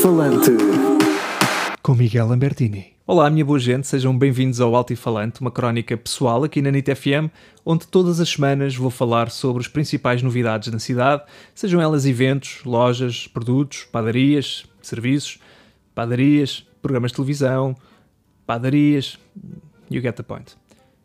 Alto-Falante. Com Miguel Lambertini. Olá, minha boa gente, sejam bem-vindos ao Alto e Falante, uma crónica pessoal aqui na NIT FM, onde todas as semanas vou falar sobre as principais novidades na cidade, sejam elas eventos, lojas, produtos, padarias, serviços, padarias, programas de televisão, padarias, you get the point.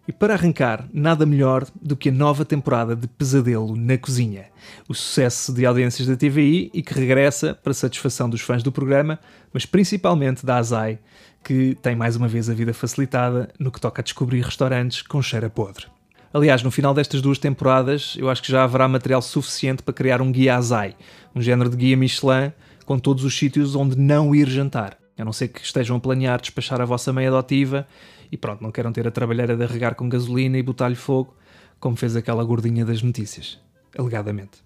E para arrancar, nada melhor do que a nova temporada de Pesadelo na Cozinha, o sucesso de audiências da TVI e que regressa para satisfação dos fãs do programa, mas principalmente da Azai, que tem mais uma vez a vida facilitada no que toca a descobrir restaurantes com cheiro a podre. Aliás, no final destas duas temporadas, eu acho que já haverá material suficiente para criar um guia Azai, um género de guia Michelin com todos os sítios onde não ir jantar. A não ser que estejam a planear despachar a vossa meia adotiva e pronto, não queiram ter a trabalheira de regar com gasolina e botar-lhe fogo, como fez aquela gordinha das notícias, alegadamente.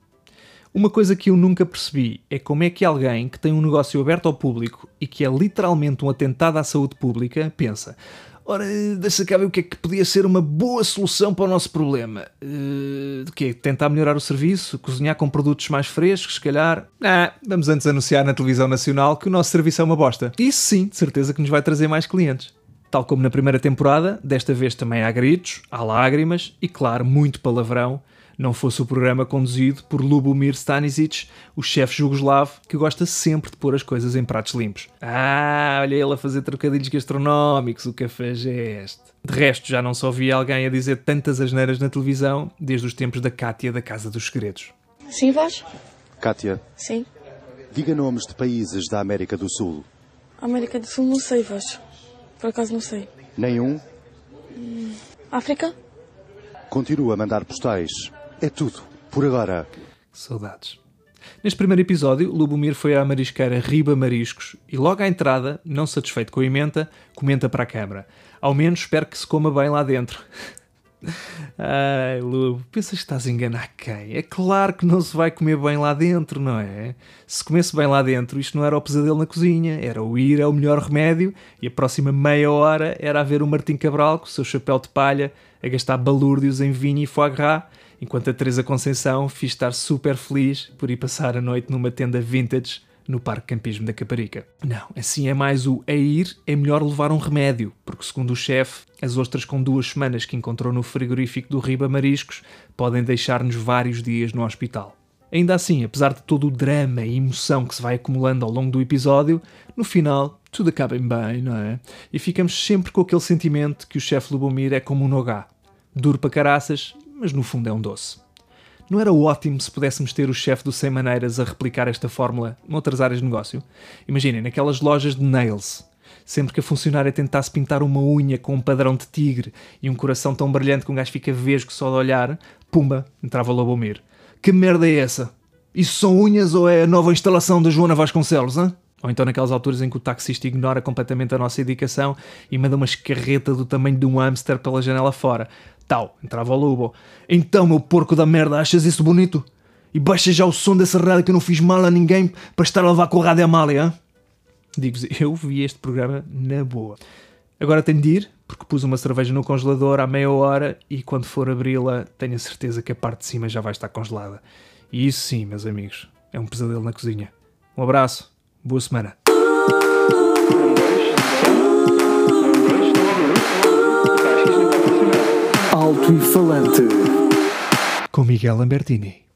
Uma coisa que eu nunca percebi é como é que alguém que tem um negócio aberto ao público e que é literalmente um atentado à saúde pública pensa: ora, deixa cá ver o que é que podia ser uma boa solução para o nosso problema. Uh, de quê? Tentar melhorar o serviço? Cozinhar com produtos mais frescos, se calhar? Ah, vamos antes anunciar na televisão nacional que o nosso serviço é uma bosta. Isso sim, de certeza que nos vai trazer mais clientes. Tal como na primeira temporada, desta vez também há gritos, há lágrimas e, claro, muito palavrão, não fosse o programa conduzido por Lubomir Stanisic, o chefe jugoslavo que gosta sempre de pôr as coisas em pratos limpos. Ah, olha ele a fazer trocadilhos gastronómicos, o cafajeste. De resto, já não só vi alguém a dizer tantas asneiras na televisão desde os tempos da Cátia da Casa dos Segredos. Sim, vós? Kátia, Sim. diga nomes de países da América do Sul. América do Sul não sei, vós. Por acaso não sei. Nenhum? África? Continua a mandar postais. É tudo. Por agora. Saudades. Neste primeiro episódio, Lubomir foi à marisqueira Riba Mariscos e logo à entrada, não satisfeito com a emenda, comenta para a câmara. Ao menos espero que se coma bem lá dentro. Ai, Lubo, pensas que estás a enganar quem? É claro que não se vai comer bem lá dentro, não é? Se comesse bem lá dentro, isto não era o pesadelo na cozinha, era o ir ao melhor remédio e a próxima meia hora era a ver o Martim Cabral com o seu chapéu de palha a gastar balúrdios em vinho e foie gras, enquanto a Teresa Conceição fiz estar super feliz por ir passar a noite numa tenda vintage no Parque Campismo da Caparica. Não, assim é mais o a ir, é melhor levar um remédio, porque segundo o chefe, as ostras com duas semanas que encontrou no frigorífico do Riba Mariscos podem deixar-nos vários dias no hospital. Ainda assim, apesar de todo o drama e emoção que se vai acumulando ao longo do episódio, no final tudo acaba em bem, não é? E ficamos sempre com aquele sentimento que o chefe Lubomir é como um nogá. Duro para caraças, mas no fundo é um doce. Não era ótimo se pudéssemos ter o chefe do 100 Maneiras a replicar esta fórmula noutras áreas de negócio? Imaginem, naquelas lojas de nails. Sempre que a funcionária tentasse pintar uma unha com um padrão de tigre e um coração tão brilhante que um gajo fica vesgo só de olhar, pumba, entrava Lobomir. Que merda é essa? Isso são unhas ou é a nova instalação da Joana Vasconcelos, hã? Ou então naquelas alturas em que o taxista ignora completamente a nossa indicação e manda uma escarreta do tamanho de um hamster pela janela fora. Tal, entrava o lobo. Então, meu porco da merda, achas isso bonito? E baixa já o som dessa rádio que eu não fiz mal a ninguém para estar a levar com a rádio Amália? Digo-vos, eu vi este programa na boa. Agora tenho de ir, porque pus uma cerveja no congelador há meia hora e quando for abri-la tenho a certeza que a parte de cima já vai estar congelada. E isso sim, meus amigos, é um pesadelo na cozinha. Um abraço, boa semana. Com Miguel Lambertini.